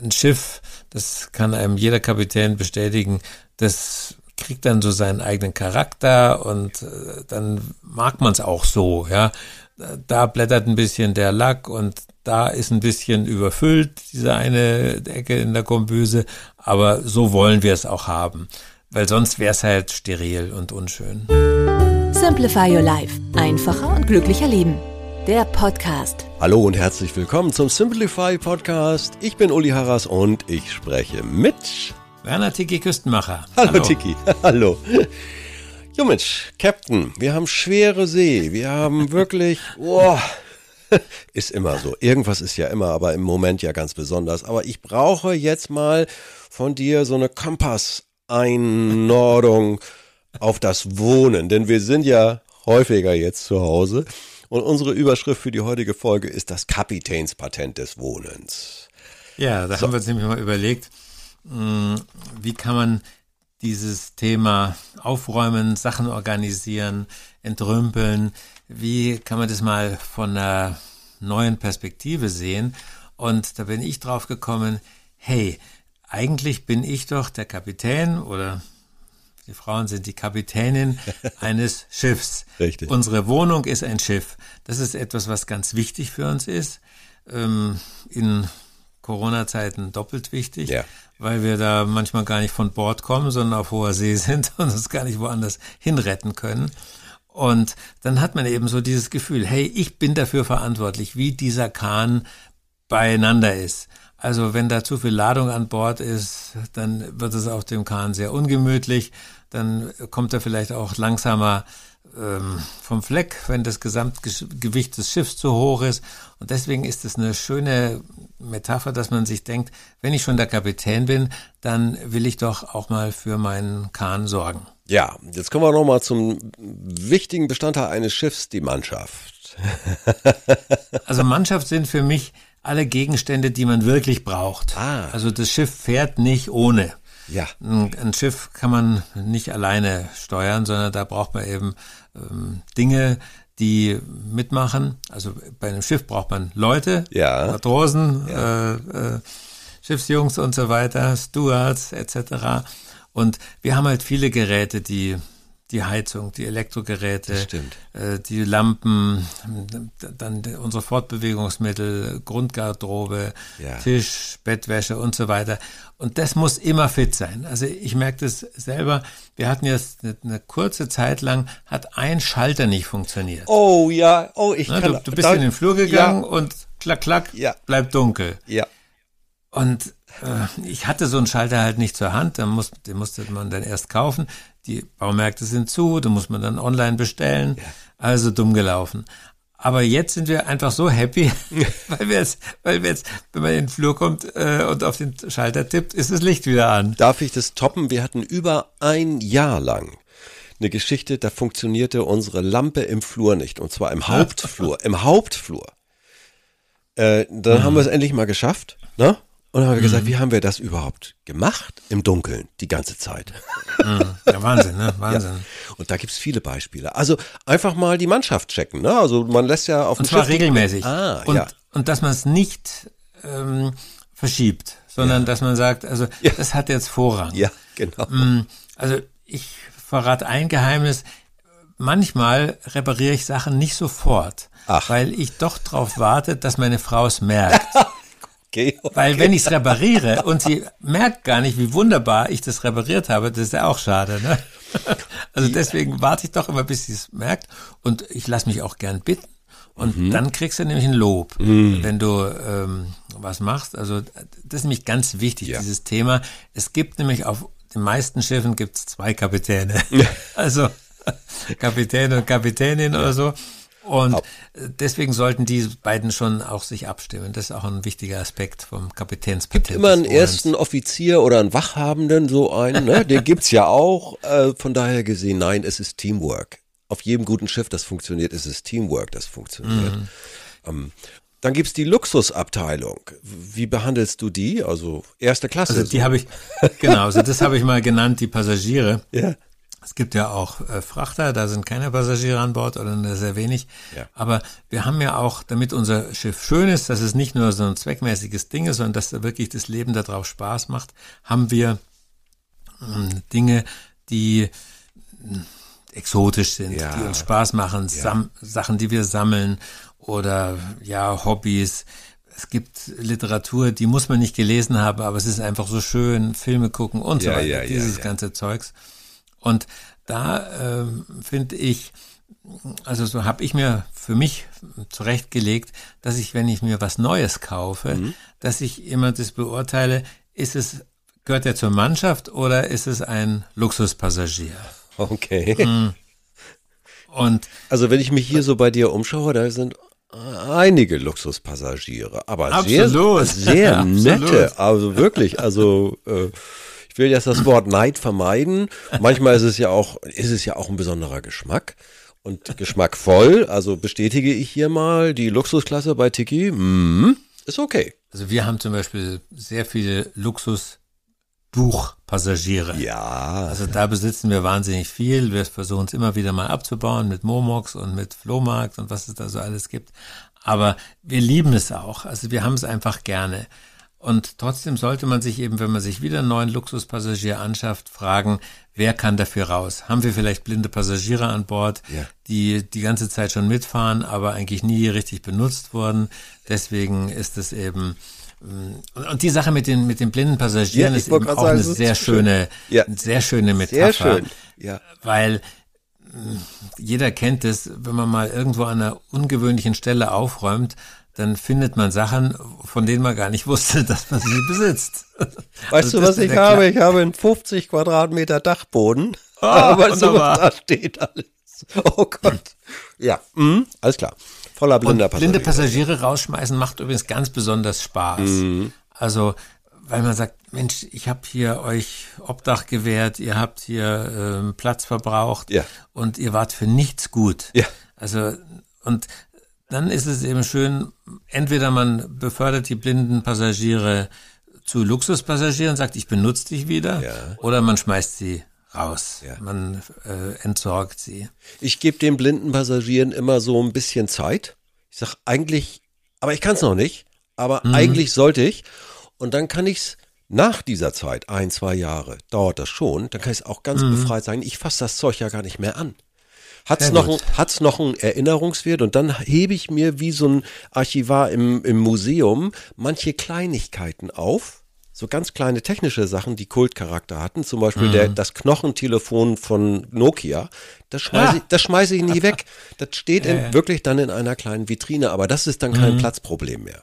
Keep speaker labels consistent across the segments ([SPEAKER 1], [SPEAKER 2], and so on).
[SPEAKER 1] Ein Schiff, das kann einem jeder Kapitän bestätigen, das kriegt dann so seinen eigenen Charakter und äh, dann mag man es auch so, ja. Da blättert ein bisschen der Lack und da ist ein bisschen überfüllt, diese eine Ecke in der Kombüse, aber so wollen wir es auch haben, weil sonst wäre es halt steril und unschön.
[SPEAKER 2] Simplify Your Life. Einfacher und glücklicher Leben. Der Podcast.
[SPEAKER 3] Hallo und herzlich willkommen zum Simplify Podcast. Ich bin Uli Harras und ich spreche mit
[SPEAKER 1] Werner Tiki Küstenmacher.
[SPEAKER 3] Hallo, Hallo. Tiki. Hallo. Jo Mensch, Captain, wir haben schwere See. Wir haben wirklich, oh, ist immer so. Irgendwas ist ja immer, aber im Moment ja ganz besonders. Aber ich brauche jetzt mal von dir so eine Kompasseinordnung auf das Wohnen, denn wir sind ja häufiger jetzt zu Hause. Und unsere Überschrift für die heutige Folge ist das Kapitänspatent des Wohnens.
[SPEAKER 1] Ja, da so. haben wir uns nämlich mal überlegt, hm, wie kann man dieses Thema aufräumen, Sachen organisieren, entrümpeln, wie kann man das mal von einer neuen Perspektive sehen? Und da bin ich drauf gekommen, hey, eigentlich bin ich doch der Kapitän oder die Frauen sind die Kapitänin eines Schiffs.
[SPEAKER 3] Richtig.
[SPEAKER 1] Unsere Wohnung ist ein Schiff. Das ist etwas, was ganz wichtig für uns ist. Ähm, in Corona-Zeiten doppelt wichtig,
[SPEAKER 3] ja.
[SPEAKER 1] weil wir da manchmal gar nicht von Bord kommen, sondern auf hoher See sind und uns gar nicht woanders hinretten können. Und dann hat man eben so dieses Gefühl, hey, ich bin dafür verantwortlich, wie dieser Kahn beieinander ist. Also wenn da zu viel Ladung an Bord ist, dann wird es auf dem Kahn sehr ungemütlich. Dann kommt er vielleicht auch langsamer ähm, vom Fleck, wenn das Gesamtgewicht des Schiffs zu hoch ist. Und deswegen ist es eine schöne Metapher, dass man sich denkt, wenn ich schon der Kapitän bin, dann will ich doch auch mal für meinen Kahn sorgen.
[SPEAKER 3] Ja, jetzt kommen wir nochmal zum wichtigen Bestandteil eines Schiffs, die Mannschaft.
[SPEAKER 1] also Mannschaft sind für mich alle Gegenstände, die man wirklich braucht.
[SPEAKER 3] Ah.
[SPEAKER 1] Also das Schiff fährt nicht ohne.
[SPEAKER 3] Ja.
[SPEAKER 1] Ein, ein, Schiff kann man nicht alleine steuern, sondern da braucht man eben ähm, Dinge, die mitmachen. Also bei einem Schiff braucht man Leute,
[SPEAKER 3] ja.
[SPEAKER 1] Matrosen, ja. Äh, äh, Schiffsjungs und so weiter, Stewards etc. Und wir haben halt viele Geräte, die die Heizung, die Elektrogeräte, äh, die Lampen, dann unsere Fortbewegungsmittel, Grundgarderobe,
[SPEAKER 3] ja.
[SPEAKER 1] Tisch, Bettwäsche und so weiter. Und das muss immer fit sein. Also ich merke das selber. Wir hatten jetzt eine, eine kurze Zeit lang, hat ein Schalter nicht funktioniert.
[SPEAKER 3] Oh ja, oh ich
[SPEAKER 1] Na,
[SPEAKER 3] kann.
[SPEAKER 1] Du, du bist in den Flur gegangen
[SPEAKER 3] ja.
[SPEAKER 1] und klack, klack,
[SPEAKER 3] ja.
[SPEAKER 1] bleibt dunkel.
[SPEAKER 3] Ja.
[SPEAKER 1] Und äh, ich hatte so einen Schalter halt nicht zur Hand, dann muss, den musste man dann erst kaufen. Die Baumärkte sind zu, da muss man dann online bestellen. Ja. Also dumm gelaufen. Aber jetzt sind wir einfach so happy, weil wir jetzt, weil wir jetzt, wenn man in den Flur kommt äh, und auf den Schalter tippt, ist das Licht wieder an.
[SPEAKER 3] Darf ich das toppen? Wir hatten über ein Jahr lang eine Geschichte, da funktionierte unsere Lampe im Flur nicht. Und zwar im Hauptflur. Im Hauptflur. Äh, dann mhm. haben wir es endlich mal geschafft. Ne? Und dann haben wir gesagt, mhm. wie haben wir das überhaupt gemacht im Dunkeln die ganze Zeit?
[SPEAKER 1] Mhm. Ja, Wahnsinn, ne? Wahnsinn.
[SPEAKER 3] Ja. Und da gibt's viele Beispiele. Also einfach mal die Mannschaft checken. Ne? Also man lässt ja auf dem
[SPEAKER 1] Und zwar Schiff regelmäßig.
[SPEAKER 3] Ah,
[SPEAKER 1] und,
[SPEAKER 3] ja.
[SPEAKER 1] und dass man es nicht ähm, verschiebt, sondern
[SPEAKER 3] Ja.
[SPEAKER 1] dass man sagt, also das hat jetzt Vorrang.
[SPEAKER 3] Ja, genau.
[SPEAKER 1] Mm, Also ich verrate ein Geheimnis. Manchmal repariere ich Sachen nicht sofort,
[SPEAKER 3] Ach.
[SPEAKER 1] weil ich doch darauf warte, dass meine Frau es merkt.
[SPEAKER 3] Okay.
[SPEAKER 1] Weil wenn ich es repariere und sie merkt gar nicht, wie wunderbar ich das repariert habe, das ist ja auch schade. Ne? Also deswegen warte ich doch immer, bis sie es merkt und ich lasse mich auch gern bitten. Und
[SPEAKER 3] Mhm.
[SPEAKER 1] dann kriegst du nämlich ein Lob, wenn du ähm, was machst. Also das ist nämlich ganz wichtig,
[SPEAKER 3] Ja.
[SPEAKER 1] dieses Thema. Es gibt nämlich auf den meisten Schiffen gibt's zwei Kapitäne. Also Kapitän und Kapitänin oder so. Und
[SPEAKER 3] Ab-
[SPEAKER 1] deswegen sollten die beiden schon auch sich abstimmen. Das ist auch ein wichtiger Aspekt vom Kapitänspatent.
[SPEAKER 3] Immer einen
[SPEAKER 1] des Orens.
[SPEAKER 3] ersten Offizier oder einen Wachhabenden, so einen, ne? den gibt's ja auch. Äh, von daher gesehen, nein, es ist Teamwork. Auf jedem guten Schiff, das funktioniert, ist es Teamwork, das funktioniert.
[SPEAKER 1] Mhm.
[SPEAKER 3] Ähm, dann gibt's die Luxusabteilung. Wie behandelst du die? Also erste Klasse.
[SPEAKER 1] Also die
[SPEAKER 3] so.
[SPEAKER 1] habe ich, genau, also das habe ich mal genannt, die Passagiere.
[SPEAKER 3] ja.
[SPEAKER 1] Es gibt ja auch äh, Frachter, da sind keine Passagiere an Bord oder nur sehr wenig.
[SPEAKER 3] Ja.
[SPEAKER 1] Aber wir haben ja auch, damit unser Schiff schön ist, dass es nicht nur so ein zweckmäßiges Ding ist, sondern dass da wirklich das Leben darauf Spaß macht, haben wir ähm, Dinge, die mh, exotisch sind,
[SPEAKER 3] Ja.
[SPEAKER 1] die uns Spaß machen, Sam Sachen, die wir sammeln oder ja, Hobbys. Es gibt Literatur, die muss man nicht gelesen haben, aber es ist einfach so schön, Filme gucken und so
[SPEAKER 3] Ja,
[SPEAKER 1] weiter,
[SPEAKER 3] ja, ja,
[SPEAKER 1] dieses
[SPEAKER 3] ja.
[SPEAKER 1] ganze Zeugs. Und da ähm, finde ich, also so habe ich mir für mich zurechtgelegt, dass ich, wenn ich mir was Neues kaufe,
[SPEAKER 3] Mhm.
[SPEAKER 1] dass ich immer das beurteile, ist es, gehört er zur Mannschaft oder ist es ein Luxuspassagier?
[SPEAKER 3] Okay.
[SPEAKER 1] Mhm. Und
[SPEAKER 3] Also wenn ich mich hier so bei dir umschaue, da sind einige Luxuspassagiere, aber sehr,
[SPEAKER 1] Absolut.
[SPEAKER 3] sehr
[SPEAKER 1] Absolut.
[SPEAKER 3] nette, also wirklich, also äh, ich will jetzt das Wort Neid vermeiden. Manchmal ist es ja auch, ist es ja auch ein besonderer Geschmack und geschmackvoll. Also bestätige ich hier mal die Luxusklasse bei Tiki, mm, ist okay.
[SPEAKER 1] also wir haben zum Beispiel sehr viele Luxusbuchpassagiere.
[SPEAKER 3] Ja,
[SPEAKER 1] Also da besitzen wir wahnsinnig viel. Wir versuchen es immer wieder mal abzubauen mit Momox und mit Flohmarkt und was es da so alles gibt. Aber wir lieben es auch. Also wir haben es einfach gerne. Und trotzdem sollte man sich eben, wenn man sich wieder einen neuen Luxuspassagier anschafft, fragen, wer kann dafür raus? Haben wir vielleicht blinde Passagiere an Bord,
[SPEAKER 3] Ja.
[SPEAKER 1] die die ganze Zeit schon mitfahren, aber eigentlich nie richtig benutzt wurden? Deswegen ist es eben und und die Sache mit den mit den blinden Passagieren
[SPEAKER 3] Ja,
[SPEAKER 1] ist eben auch
[SPEAKER 3] sagen,
[SPEAKER 1] eine sehr
[SPEAKER 3] schön.
[SPEAKER 1] schöne,
[SPEAKER 3] Ja.
[SPEAKER 1] sehr schöne Metapher.
[SPEAKER 3] sehr schön. Ja.
[SPEAKER 1] Weil mh, jeder kennt es, wenn man mal irgendwo an einer ungewöhnlichen Stelle aufräumt, dann findet man Sachen, von denen man gar nicht wusste, dass man sie besitzt.
[SPEAKER 3] Weißt
[SPEAKER 1] Also
[SPEAKER 3] du, was ich habe? Ich habe einen 50 Quadratmeter Dachboden. Du,
[SPEAKER 1] wunderbar.
[SPEAKER 3] was da steht alles? Oh Gott. Ja, mhm, alles klar. Voller blinder
[SPEAKER 1] Und blinde
[SPEAKER 3] Passagiere.
[SPEAKER 1] Passagiere rausschmeißen macht übrigens ganz besonders Spaß.
[SPEAKER 3] Mhm.
[SPEAKER 1] Also, weil man sagt, Mensch, ich habe hier euch Obdach gewährt, ihr habt hier ähm, Platz verbraucht
[SPEAKER 3] Ja.
[SPEAKER 1] und ihr wart für nichts gut.
[SPEAKER 3] Ja.
[SPEAKER 1] Also, und dann ist es eben schön, entweder man befördert die blinden Passagiere zu Luxuspassagieren und sagt, ich benutze dich wieder,
[SPEAKER 3] Ja.
[SPEAKER 1] oder man schmeißt sie raus.
[SPEAKER 3] Ja.
[SPEAKER 1] Man äh, entsorgt sie.
[SPEAKER 3] Ich gebe den blinden Passagieren immer so ein bisschen Zeit. Ich sag eigentlich, aber ich kann es noch nicht, aber
[SPEAKER 1] Mhm.
[SPEAKER 3] eigentlich sollte ich. Und dann kann ich's nach dieser Zeit, ein, zwei Jahre, dauert das schon, dann kann ich es auch ganz befreit sagen, ich fasse das Zeug ja gar nicht mehr an. Hat's
[SPEAKER 1] Sehr
[SPEAKER 3] noch, hat's noch einen Erinnerungswert? Und dann hebe ich mir wie so ein Archivar im, im Museum manche Kleinigkeiten auf, so ganz kleine technische Sachen, die Kultcharakter hatten, zum Beispiel der, das Knochentelefon von Nokia, das schmeiße ich, das schmeiße ich nie weg. Das steht in, wirklich dann in einer kleinen Vitrine, aber das ist dann kein Platzproblem mehr.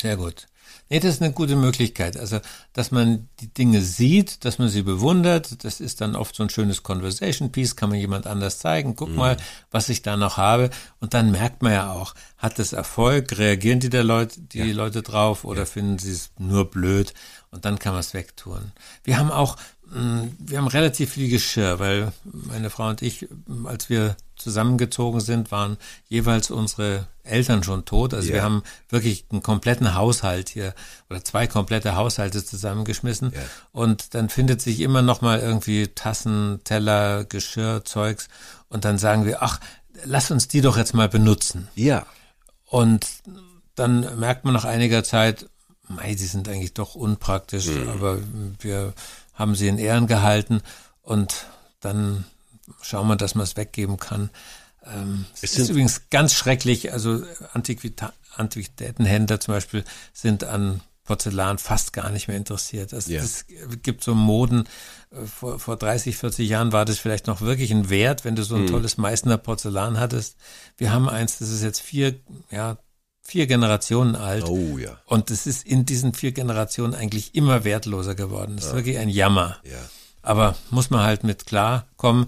[SPEAKER 1] Sehr gut. Nee, das ist eine gute Möglichkeit. Also, dass man die Dinge sieht, dass man sie bewundert, das ist dann oft so ein schönes Conversation Piece, kann man jemand anders zeigen. Guck mal, was ich da noch habe. Und dann merkt man ja auch, hat es Erfolg, reagieren die der Leute, die Leute drauf oder finden sie es nur blöd? Und dann kann man es wegtun. Wir haben auch, mh, wir haben relativ viel Geschirr, weil meine Frau und ich, als wir zusammengezogen sind, waren jeweils unsere Eltern schon tot. Also
[SPEAKER 3] Ja.
[SPEAKER 1] wir haben wirklich einen kompletten Haushalt hier oder zwei komplette Haushalte zusammengeschmissen.
[SPEAKER 3] Ja.
[SPEAKER 1] Und dann findet sich immer noch mal irgendwie Tassen, Teller, Geschirr, Zeugs. Und dann sagen wir, ach, lass uns die doch jetzt mal benutzen.
[SPEAKER 3] Ja.
[SPEAKER 1] Und dann merkt man nach einiger Zeit, mei, die sind eigentlich doch unpraktisch,
[SPEAKER 3] Mhm.
[SPEAKER 1] aber wir haben sie in Ehren gehalten und dann schauen wir, dass man es weggeben kann. Ähm, es
[SPEAKER 3] Es
[SPEAKER 1] ist übrigens ganz schrecklich, also Antiquita Antiquitätenhändler zum Beispiel sind an Porzellan fast gar nicht mehr interessiert. Also
[SPEAKER 3] Ja.
[SPEAKER 1] Es gibt so Moden, äh, vor, vor 30, 40 Jahren war das vielleicht noch wirklich ein Wert, wenn du so ein
[SPEAKER 3] Mhm.
[SPEAKER 1] tolles Meißner Porzellan hattest. Wir haben eins, das ist jetzt vier, ja, vier Generationen alt.
[SPEAKER 3] Oh ja.
[SPEAKER 1] Und es ist in diesen vier Generationen eigentlich immer wertloser geworden. Das ist wirklich ein Jammer.
[SPEAKER 3] Ja.
[SPEAKER 1] Aber muss man halt mit klarkommen.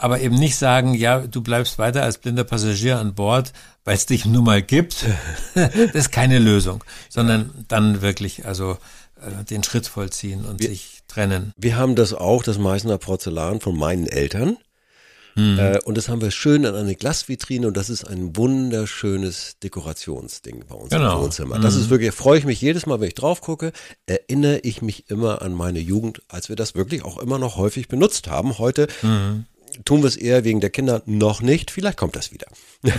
[SPEAKER 1] Aber eben nicht sagen, ja, du bleibst weiter als blinder Passagier an Bord, weil es dich nun mal gibt. das ist keine Lösung, sondern dann wirklich also äh, den Schritt vollziehen und wir, sich trennen.
[SPEAKER 3] Wir haben das auch, das Meißner Porzellan von meinen Eltern. Mhm. Äh, und das haben wir schön in eine Glasvitrine und das ist ein wunderschönes Dekorationsding bei uns genau. im Wohnzimmer. Das mhm. ist wirklich, freue ich mich jedes Mal, wenn ich drauf gucke, erinnere ich mich immer an meine Jugend, als wir das wirklich auch immer noch häufig benutzt haben. Heute mhm. Tun wir es eher wegen der Kinder noch nicht, vielleicht kommt das wieder.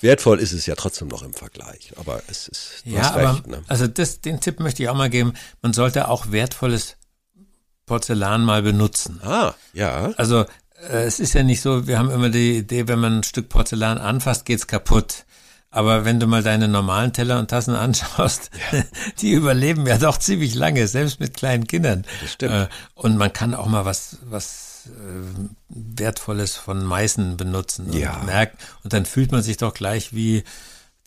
[SPEAKER 3] Wertvoll ist es ja trotzdem noch im Vergleich, aber es ist
[SPEAKER 1] ja, aber, recht, ne? also das, den Tipp möchte ich auch mal geben. Man sollte auch wertvolles Porzellan mal benutzen.
[SPEAKER 3] Ah, ja.
[SPEAKER 1] Also äh, es ist ja nicht so, wir haben immer die Idee, wenn man ein Stück Porzellan anfasst, geht's kaputt. Aber wenn du mal deine normalen Teller und Tassen anschaust, ja. die überleben ja doch ziemlich lange, selbst mit kleinen Kindern.
[SPEAKER 3] Das stimmt. Äh,
[SPEAKER 1] und man kann auch mal was, was äh, Wertvolles von Meißen benutzen und
[SPEAKER 3] ja.
[SPEAKER 1] merkt, und dann fühlt man sich doch gleich wie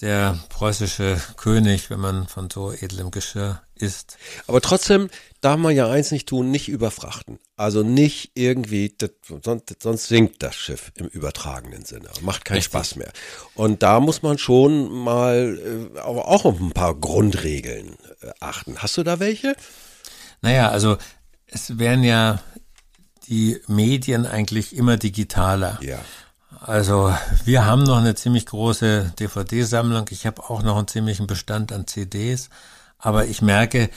[SPEAKER 1] der preußische König, wenn man von so edlem Geschirr isst.
[SPEAKER 3] Aber trotzdem darf man ja eins nicht tun, nicht überfrachten. Also nicht irgendwie, das, sonst, sonst sinkt das Schiff im übertragenen Sinne. Macht keinen Richtig. Spaß mehr. Und da muss man schon mal äh, auch auf ein paar Grundregeln äh, achten. Hast du da welche?
[SPEAKER 1] Naja, also es werden ja die Medien eigentlich immer digitaler.
[SPEAKER 3] Ja.
[SPEAKER 1] Also wir haben noch eine ziemlich große DVD-Sammlung. Ich habe auch noch einen ziemlichen Bestand an CDs. Aber ich merke,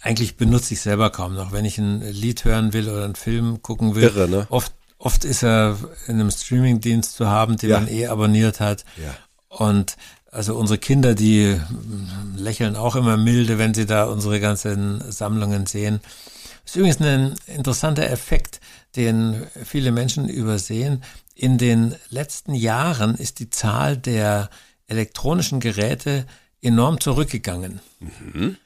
[SPEAKER 1] eigentlich benutze ich selber kaum noch. Wenn ich ein Lied hören will oder einen Film gucken will,
[SPEAKER 3] Irre, ne?
[SPEAKER 1] oft, oft ist er in einem Streamingdienst zu haben, den ja. man eh abonniert hat.
[SPEAKER 3] Ja.
[SPEAKER 1] Und also unsere Kinder, die lächeln auch immer milde, wenn sie da unsere ganzen Sammlungen sehen. Das ist übrigens ein interessanter Effekt, den viele Menschen übersehen. In den letzten Jahren ist die Zahl der elektronischen Geräte enorm zurückgegangen. Mhm.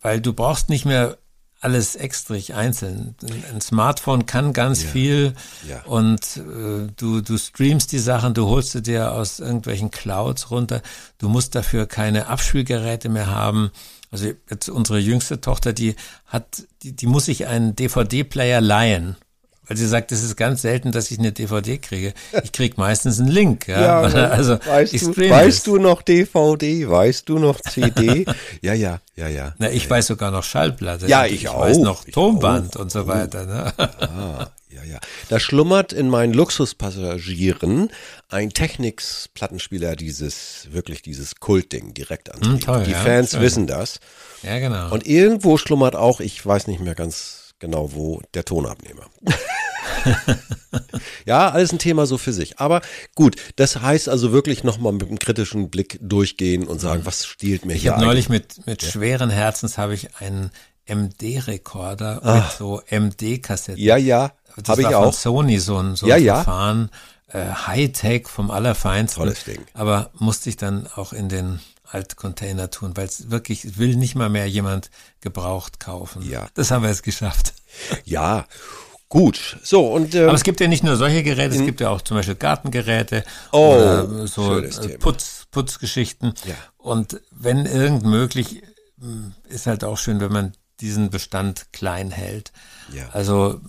[SPEAKER 1] Weil du brauchst nicht mehr alles extra einzeln. Ein Smartphone kann ganz ja. viel ja. und äh, du, du streamst die Sachen, du holst sie dir aus irgendwelchen Clouds runter. Du musst dafür keine Abspielgeräte mehr haben. Also jetzt unsere jüngste Tochter, die hat, die, die muss sich einen DVD-Player leihen. Weil sie sagt, es ist ganz selten, dass ich eine DVD kriege. Ich kriege meistens einen Link. Ja, ja also
[SPEAKER 3] weißt, du, weißt du noch DVD? Weißt du noch CD? ja, ja, ja, ja.
[SPEAKER 1] Na, ich
[SPEAKER 3] ja.
[SPEAKER 1] weiß sogar noch Schallplatte.
[SPEAKER 3] Ja, ich, ich auch.
[SPEAKER 1] weiß noch Tonband und so weiter. Ne?
[SPEAKER 3] Ah, ja, ja. Da schlummert in meinen Luxuspassagieren ein Technics-Plattenspieler, dieses, wirklich dieses Kultding, direkt an. Hm, Die ja, Fans wissen das.
[SPEAKER 1] Ja, genau.
[SPEAKER 3] Und irgendwo schlummert auch, ich weiß nicht mehr ganz genau wo der Tonabnehmer. ja, alles ein Thema so für sich. Aber gut, das heißt also wirklich nochmal mit einem kritischen Blick durchgehen und sagen, was stiehlt mir
[SPEAKER 1] ich
[SPEAKER 3] hier
[SPEAKER 1] Ich habe neulich mit, mit ja. schweren Herzens habe ich einen MD-Rekorder mit so MD-Kassetten.
[SPEAKER 3] Ja, ja, habe ich auch.
[SPEAKER 1] Sony so ein, so
[SPEAKER 3] ein ja,
[SPEAKER 1] Verfahren. Äh, Hightech vom Allerfeinsten.
[SPEAKER 3] Tolles Ding.
[SPEAKER 1] Aber musste ich dann auch in den Altcontainer tun, weil es wirklich will nicht mal mehr jemand gebraucht kaufen.
[SPEAKER 3] Ja.
[SPEAKER 1] Das haben wir jetzt geschafft.
[SPEAKER 3] Ja. Gut, so und
[SPEAKER 1] ähm, aber es gibt ja nicht nur solche Geräte, es gibt ja auch zum Beispiel Gartengeräte
[SPEAKER 3] oh,
[SPEAKER 1] oder so äh, Putz, Putzgeschichten.
[SPEAKER 3] Ja.
[SPEAKER 1] Und wenn irgend möglich, hm, ist halt auch schön, wenn man diesen Bestand klein hält.
[SPEAKER 3] Ja.
[SPEAKER 1] Also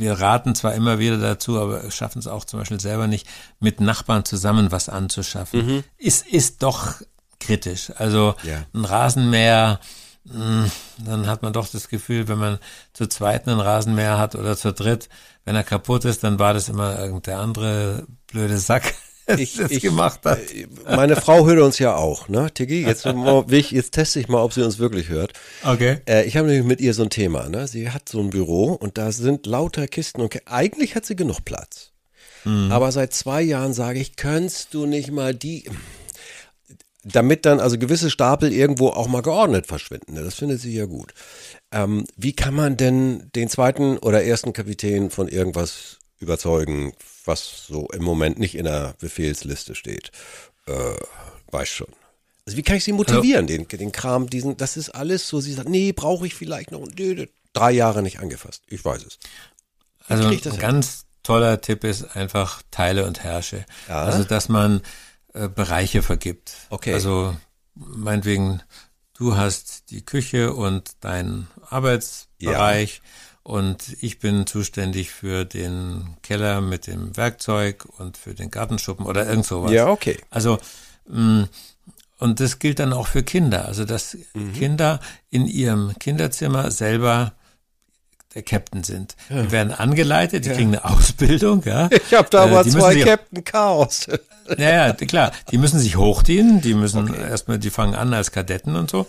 [SPEAKER 1] wir raten zwar immer wieder dazu, aber schaffen es auch zum Beispiel selber nicht, mit Nachbarn zusammen was anzuschaffen. Mhm. Ist, ist doch kritisch. Also
[SPEAKER 3] ja.
[SPEAKER 1] ein Rasenmäher, hm, dann hat man doch das Gefühl, wenn man zu zweit einen Rasenmäher hat oder zu dritt, wenn er kaputt ist, dann war das immer irgendein andere blöde Sack.
[SPEAKER 3] Ich, ich, gemacht hat. Äh, meine Frau hört uns ja auch, ne, Tigi? Jetzt, jetzt teste ich mal, ob sie uns wirklich hört.
[SPEAKER 1] Okay.
[SPEAKER 3] Äh, ich habe nämlich mit ihr so ein Thema, ne? Sie hat so ein Büro und da sind lauter Kisten und eigentlich hat sie genug Platz. Mhm. Aber seit zwei Jahren sage ich, könntest du nicht mal die, damit dann also gewisse Stapel irgendwo auch mal geordnet verschwinden. Ne? Das findet sie ja gut. Ähm, wie kann man denn den zweiten oder ersten Kapitän von irgendwas überzeugen, was so im Moment nicht in der Befehlsliste steht? Äh, weiß schon. Also wie kann ich sie motivieren, also, den, den Kram, diesen, das ist alles so, sie sagt, nee, brauche ich vielleicht noch, drei Jahre nicht angefasst. Ich weiß es.
[SPEAKER 1] Also ein ganz toller Tipp ist einfach Teile und Herrsche.
[SPEAKER 3] Ja.
[SPEAKER 1] Also dass man äh, Bereiche vergibt.
[SPEAKER 3] Okay.
[SPEAKER 1] Also meinetwegen, du hast die Küche und deinen Arbeitsbereich. Ja. Und ich bin zuständig für den Keller mit dem Werkzeug und für den Gartenschuppen oder irgend sowas.
[SPEAKER 3] Ja, okay.
[SPEAKER 1] Also mh, und das gilt dann auch für Kinder, also dass
[SPEAKER 3] Mhm.
[SPEAKER 1] Kinder in ihrem Kinderzimmer selber der Captain sind. Die werden angeleitet, die kriegen eine Ausbildung, ja.
[SPEAKER 3] Ich habe da
[SPEAKER 1] Äh,
[SPEAKER 3] aber
[SPEAKER 1] müssen
[SPEAKER 3] zwei
[SPEAKER 1] sich-
[SPEAKER 3] Captain Chaos.
[SPEAKER 1] Ja, ja, klar. Die müssen sich hochdienen, die müssen erstmal, die fangen an als Kadetten und so,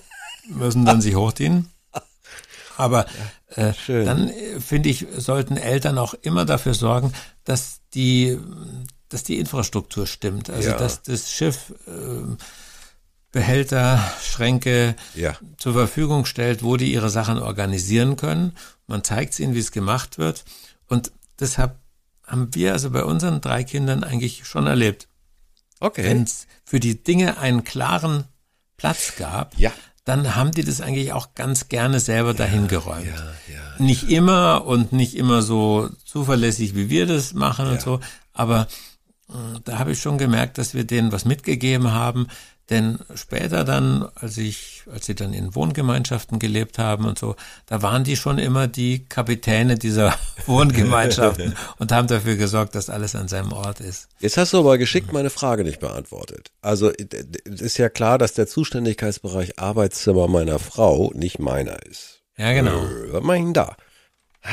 [SPEAKER 1] müssen dann sich hochdienen. Aber äh,
[SPEAKER 3] Schön.
[SPEAKER 1] dann äh, finde ich, sollten Eltern auch immer dafür sorgen, dass die, dass die Infrastruktur stimmt. Also
[SPEAKER 3] Ja.
[SPEAKER 1] dass das Schiff äh, Behälter, Schränke
[SPEAKER 3] Ja.
[SPEAKER 1] zur Verfügung stellt, wo die ihre Sachen organisieren können. Man zeigt es ihnen, wie es gemacht wird. Und deshalb haben wir also bei unseren drei Kindern eigentlich schon erlebt
[SPEAKER 3] Okay.
[SPEAKER 1] wenn es für die Dinge einen klaren Platz gab,
[SPEAKER 3] Ja.
[SPEAKER 1] Dann haben die das eigentlich auch ganz gerne selber dahin geräumt.
[SPEAKER 3] Ja, ja.
[SPEAKER 1] Nicht immer und nicht immer so zuverlässig, wie wir das machen und so, aber äh, da habe ich schon gemerkt, dass wir denen was mitgegeben haben, denn später dann, als ich, als sie dann in Wohngemeinschaften gelebt haben und so, da waren die schon immer die Kapitäne dieser Wohngemeinschaften und haben dafür gesorgt, dass alles an seinem Ort ist.
[SPEAKER 3] Jetzt hast du aber geschickt meine Frage nicht beantwortet. Also äh, es ist ja klar, dass der Zuständigkeitsbereich Arbeitszimmer meiner Frau nicht meiner ist.
[SPEAKER 1] Ja, genau.
[SPEAKER 3] Äh, Was mach ich denn da?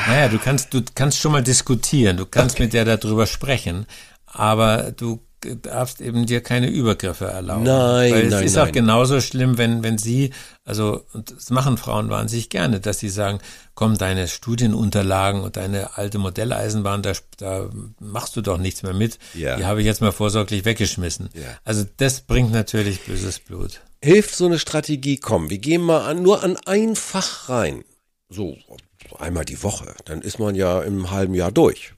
[SPEAKER 1] Naja, du kannst, du kannst schon mal diskutieren, du kannst mit der darüber sprechen, aber du darfst eben dir keine Übergriffe erlauben.
[SPEAKER 3] Nein,
[SPEAKER 1] Weil es
[SPEAKER 3] nein,
[SPEAKER 1] ist auch
[SPEAKER 3] nein.
[SPEAKER 1] genauso schlimm, wenn, wenn sie, also, und das machen Frauen wahnsinnig gerne, dass sie sagen, komm, deine Studienunterlagen und deine alte Modelleisenbahn, da, da machst du doch nichts mehr mit.
[SPEAKER 3] Ja.
[SPEAKER 1] Die habe ich jetzt mal vorsorglich weggeschmissen.
[SPEAKER 3] Ja.
[SPEAKER 1] Also das bringt natürlich böses Blut.
[SPEAKER 3] Hilft so eine Strategie, komm, wir gehen mal an, nur an ein Fach rein. So einmal die Woche. Dann ist man ja im halben Jahr durch.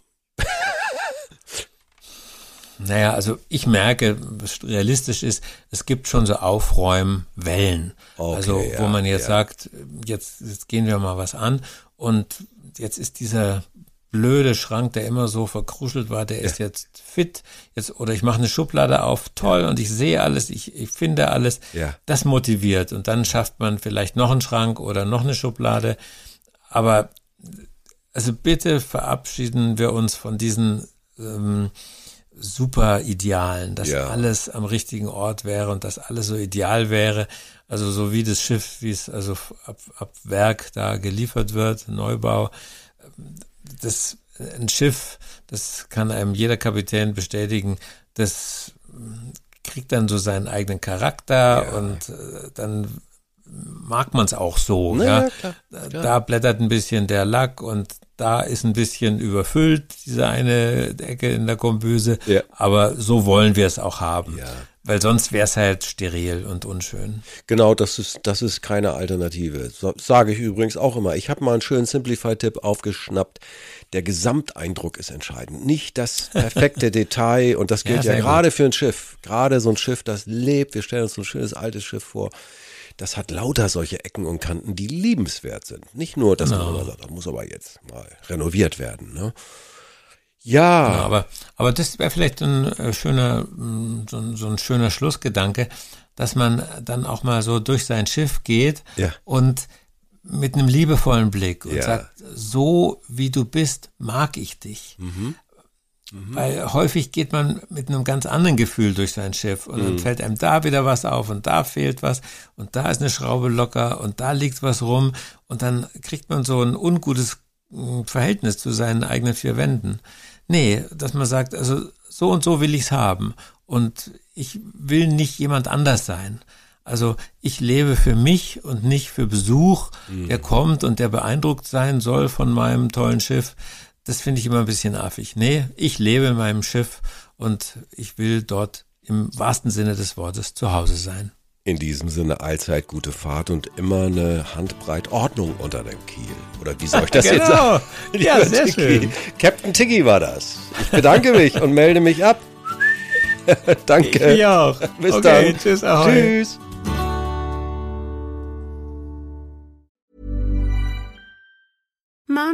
[SPEAKER 1] Naja, also ich merke, was realistisch ist, es gibt schon so Aufräumwellen.
[SPEAKER 3] Okay,
[SPEAKER 1] also wo
[SPEAKER 3] ja,
[SPEAKER 1] man jetzt
[SPEAKER 3] ja.
[SPEAKER 1] sagt, jetzt, jetzt gehen wir mal was an und jetzt ist dieser blöde Schrank, der immer so verkruschelt war, der ist jetzt fit. Jetzt, oder ich mache eine Schublade auf, toll, und ich sehe alles, ich, ich finde alles.
[SPEAKER 3] Ja.
[SPEAKER 1] Das motiviert. Und dann schafft man vielleicht noch einen Schrank oder noch eine Schublade. Aber also bitte verabschieden wir uns von diesen ähm, super Idealen, dass
[SPEAKER 3] Ja.
[SPEAKER 1] alles am richtigen Ort wäre und dass alles so ideal wäre. Also so wie das Schiff, wie es also ab, ab Werk da geliefert wird, Neubau. Das ein Schiff, das kann einem jeder Kapitän bestätigen, das kriegt dann so seinen eigenen Charakter und äh, dann mag man es auch so.
[SPEAKER 3] Na
[SPEAKER 1] ja,
[SPEAKER 3] klar,
[SPEAKER 1] Da-
[SPEAKER 3] klar.
[SPEAKER 1] Da blättert ein bisschen der Lack und da ist ein bisschen überfüllt, diese eine Ecke in der Kombüse.
[SPEAKER 3] Ja.
[SPEAKER 1] Aber so wollen wir es auch haben.
[SPEAKER 3] Ja.
[SPEAKER 1] Weil sonst wäre es halt steril und unschön.
[SPEAKER 3] Genau, das ist, das ist keine Alternative. So, sage ich übrigens auch immer. Ich habe mal einen schönen Simplify-Tipp aufgeschnappt. Der Gesamteindruck ist entscheidend. Nicht das perfekte Detail. Und das gilt
[SPEAKER 1] Ja,
[SPEAKER 3] ja, gerade für ein Schiff. Gerade so ein Schiff, das lebt. Wir stellen uns so ein schönes altes Schiff vor. Das hat lauter solche Ecken und Kanten, die liebenswert sind. Nicht nur, dass man immer sagt, das muss aber jetzt mal renoviert werden. Ne? Ja,
[SPEAKER 1] Ja, aber, aber das wäre vielleicht ein äh, schöner, mh, so, ein- so ein schöner Schlussgedanke, dass man dann auch mal so durch sein Schiff geht
[SPEAKER 3] Ja.
[SPEAKER 1] und mit einem liebevollen Blick und
[SPEAKER 3] Ja.
[SPEAKER 1] sagt, so wie du bist, mag ich dich.
[SPEAKER 3] Mhm.
[SPEAKER 1] Weil häufig geht man mit einem ganz anderen Gefühl durch sein Schiff und
[SPEAKER 3] Mhm.
[SPEAKER 1] dann fällt einem da wieder was auf und da fehlt was und da ist eine Schraube locker und da liegt was rum und dann kriegt man so ein ungutes mh, Verhältnis zu seinen eigenen vier Wänden. Nee, dass man sagt, also so und so will ich's haben und ich will nicht jemand anders sein. Also ich lebe für mich und nicht für Besuch, der kommt und der beeindruckt sein soll von meinem tollen Schiff. Das finde ich immer ein bisschen affig. Nee, ich lebe in meinem Schiff und ich will dort im wahrsten Sinne des Wortes zu Hause sein.
[SPEAKER 3] In diesem Sinne allzeit gute Fahrt und immer eine Handbreit Ordnung unter dem Kiel. Oder wie soll ich das jetzt sagen?
[SPEAKER 1] Genau. Ja, sehr
[SPEAKER 3] Tiggy.
[SPEAKER 1] schön.
[SPEAKER 3] Captain Tiggy war das. Ich bedanke mich und melde mich ab. Danke.
[SPEAKER 1] Ich auch.
[SPEAKER 3] Bis
[SPEAKER 1] okay,
[SPEAKER 3] dann.
[SPEAKER 1] Tschüss, ahoi.
[SPEAKER 3] Tschüss.